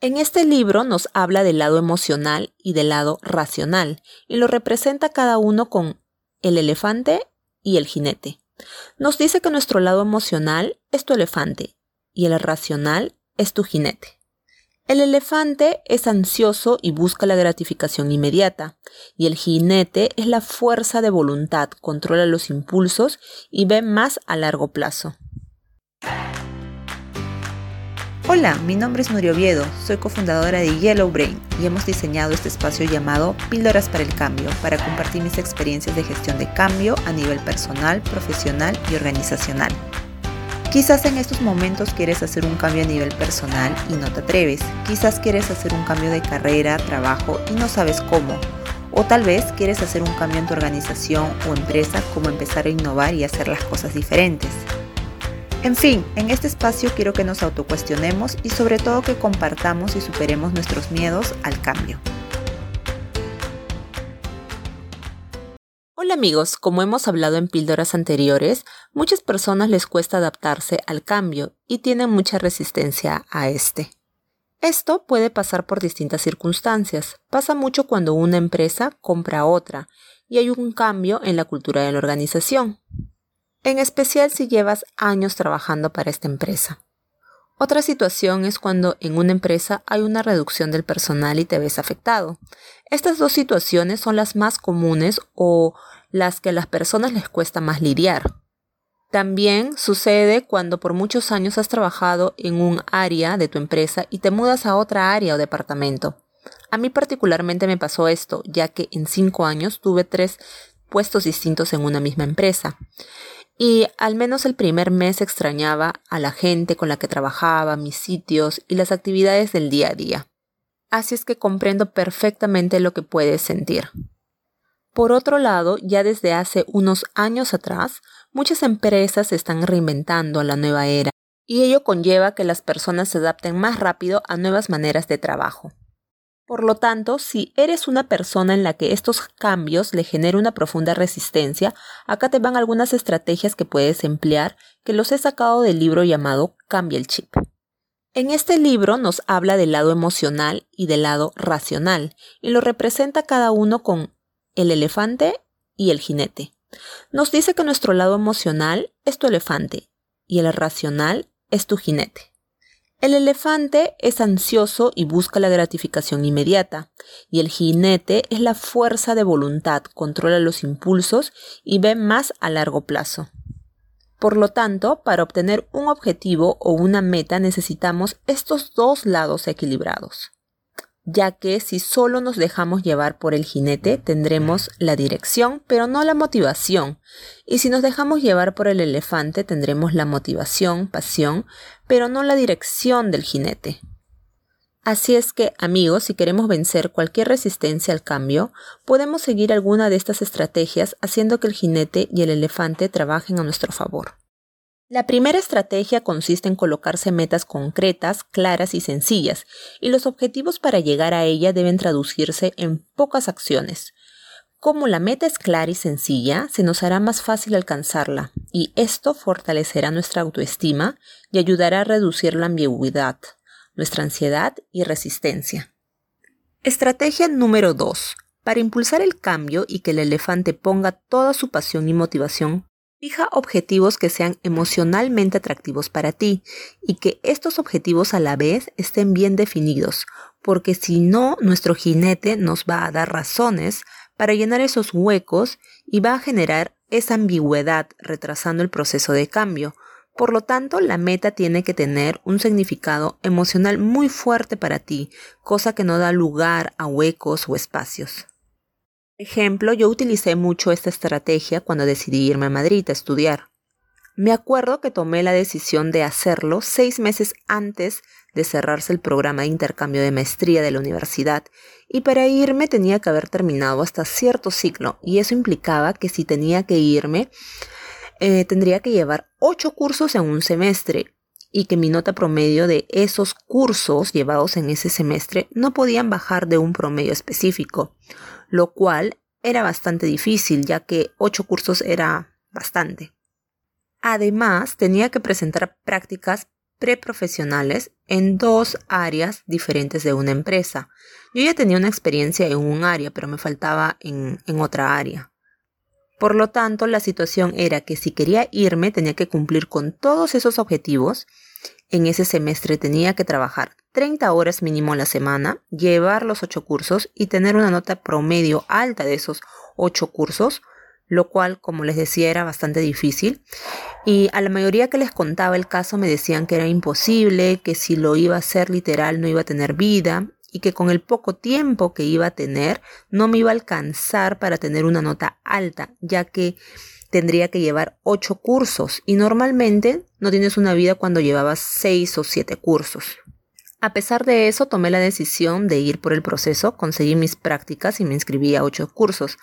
En este libro nos habla del lado emocional y del lado racional y lo representa cada uno con el elefante y el jinete. Nos dice que nuestro lado emocional es tu elefante y el racional es tu jinete. El elefante es ansioso y busca la gratificación inmediata, y el jinete es la fuerza de voluntad, controla los impulsos y ve más a largo plazo. Hola, mi nombre es Nurio Oviedo, soy cofundadora de Yellow Brain y hemos diseñado este espacio llamado Píldoras para el Cambio para compartir mis experiencias de gestión de cambio a nivel personal, profesional y organizacional. Quizás en estos momentos quieres hacer un cambio a nivel personal y no te atreves. Quizás quieres hacer un cambio de carrera, trabajo y no sabes cómo. O tal vez quieres hacer un cambio en tu organización o empresa, como empezar a innovar y hacer las cosas diferentes. En fin, en este espacio quiero que nos autocuestionemos y sobre todo que compartamos y superemos nuestros miedos al cambio. Hola amigos, como hemos hablado en píldoras anteriores, muchas personas les cuesta adaptarse al cambio y tienen mucha resistencia a este. Esto puede pasar por distintas circunstancias. Pasa mucho cuando una empresa compra a otra y hay un cambio en la cultura de la organización en especial si llevas años trabajando para esta empresa. Otra situación es cuando en una empresa hay una reducción del personal y te ves afectado. Estas dos situaciones son las más comunes o las que a las personas les cuesta más lidiar. También sucede cuando por muchos años has trabajado en un área de tu empresa y te mudas a otra área o departamento. A mí particularmente me pasó esto, ya que en cinco años tuve tres puestos distintos en una misma empresa y al menos el primer mes extrañaba a la gente con la que trabajaba, mis sitios y las actividades del día a día. Así es que comprendo perfectamente lo que puedes sentir. Por otro lado, ya desde hace unos años atrás, muchas empresas se están reinventando a la nueva era, y ello conlleva que las personas se adapten más rápido a nuevas maneras de trabajo. Por lo tanto, si eres una persona en la que estos cambios le generan una profunda resistencia, acá te van algunas estrategias que puedes emplear que los he sacado del libro llamado Cambia el chip. En este libro nos habla del lado emocional y del lado racional, y lo representa cada uno con el elefante y el jinete. Nos dice que nuestro lado emocional es tu elefante y el racional es tu jinete. El elefante es ansioso y busca la gratificación inmediata, y el jinete es la fuerza de voluntad, controla los impulsos y ve más a largo plazo. Por lo tanto, para obtener un objetivo o una meta necesitamos estos dos lados equilibrados ya que si solo nos dejamos llevar por el jinete tendremos la dirección, pero no la motivación, y si nos dejamos llevar por el elefante tendremos la motivación, pasión, pero no la dirección del jinete. Así es que, amigos, si queremos vencer cualquier resistencia al cambio, podemos seguir alguna de estas estrategias haciendo que el jinete y el elefante trabajen a nuestro favor. La primera estrategia consiste en colocarse metas concretas, claras y sencillas, y los objetivos para llegar a ella deben traducirse en pocas acciones. Como la meta es clara y sencilla, se nos hará más fácil alcanzarla, y esto fortalecerá nuestra autoestima y ayudará a reducir la ambigüedad, nuestra ansiedad y resistencia. Estrategia número 2. Para impulsar el cambio y que el elefante ponga toda su pasión y motivación, Fija objetivos que sean emocionalmente atractivos para ti y que estos objetivos a la vez estén bien definidos, porque si no, nuestro jinete nos va a dar razones para llenar esos huecos y va a generar esa ambigüedad retrasando el proceso de cambio. Por lo tanto, la meta tiene que tener un significado emocional muy fuerte para ti, cosa que no da lugar a huecos o espacios ejemplo, yo utilicé mucho esta estrategia cuando decidí irme a Madrid a estudiar. Me acuerdo que tomé la decisión de hacerlo seis meses antes de cerrarse el programa de intercambio de maestría de la universidad y para irme tenía que haber terminado hasta cierto ciclo y eso implicaba que si tenía que irme eh, tendría que llevar ocho cursos en un semestre y que mi nota promedio de esos cursos llevados en ese semestre no podían bajar de un promedio específico lo cual era bastante difícil ya que ocho cursos era bastante. Además, tenía que presentar prácticas preprofesionales en dos áreas diferentes de una empresa. Yo ya tenía una experiencia en un área, pero me faltaba en, en otra área. Por lo tanto, la situación era que si quería irme tenía que cumplir con todos esos objetivos. En ese semestre tenía que trabajar 30 horas mínimo a la semana, llevar los 8 cursos y tener una nota promedio alta de esos 8 cursos, lo cual, como les decía, era bastante difícil. Y a la mayoría que les contaba el caso me decían que era imposible, que si lo iba a hacer literal no iba a tener vida y que con el poco tiempo que iba a tener no me iba a alcanzar para tener una nota alta, ya que tendría que llevar ocho cursos y normalmente no tienes una vida cuando llevabas seis o siete cursos. A pesar de eso, tomé la decisión de ir por el proceso, conseguí mis prácticas y me inscribí a ocho cursos.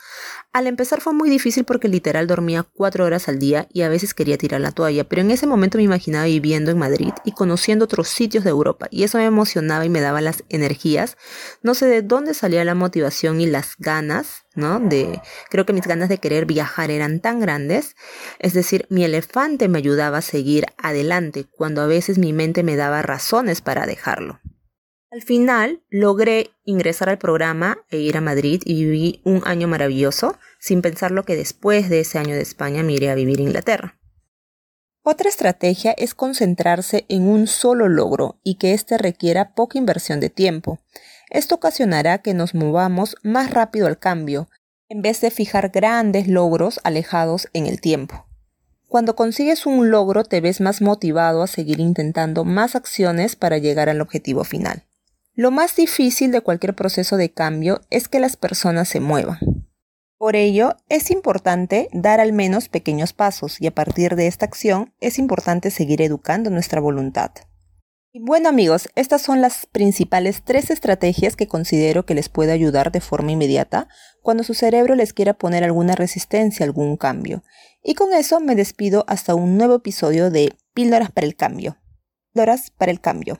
Al empezar fue muy difícil porque literal dormía cuatro horas al día y a veces quería tirar la toalla, pero en ese momento me imaginaba viviendo en Madrid y conociendo otros sitios de Europa y eso me emocionaba y me daba las energías. No sé de dónde salía la motivación y las ganas ¿no? De, creo que mis ganas de querer viajar eran tan grandes, es decir, mi elefante me ayudaba a seguir adelante cuando a veces mi mente me daba razones para dejarlo. Al final logré ingresar al programa e ir a Madrid y viví un año maravilloso, sin pensar lo que después de ese año de España me iré a vivir a Inglaterra. Otra estrategia es concentrarse en un solo logro y que éste requiera poca inversión de tiempo. Esto ocasionará que nos movamos más rápido al cambio, en vez de fijar grandes logros alejados en el tiempo. Cuando consigues un logro te ves más motivado a seguir intentando más acciones para llegar al objetivo final. Lo más difícil de cualquier proceso de cambio es que las personas se muevan. Por ello, es importante dar al menos pequeños pasos y a partir de esta acción es importante seguir educando nuestra voluntad. Bueno amigos, estas son las principales tres estrategias que considero que les puede ayudar de forma inmediata cuando su cerebro les quiera poner alguna resistencia algún cambio. Y con eso me despido hasta un nuevo episodio de Píldoras para el Cambio. Píldoras para el Cambio.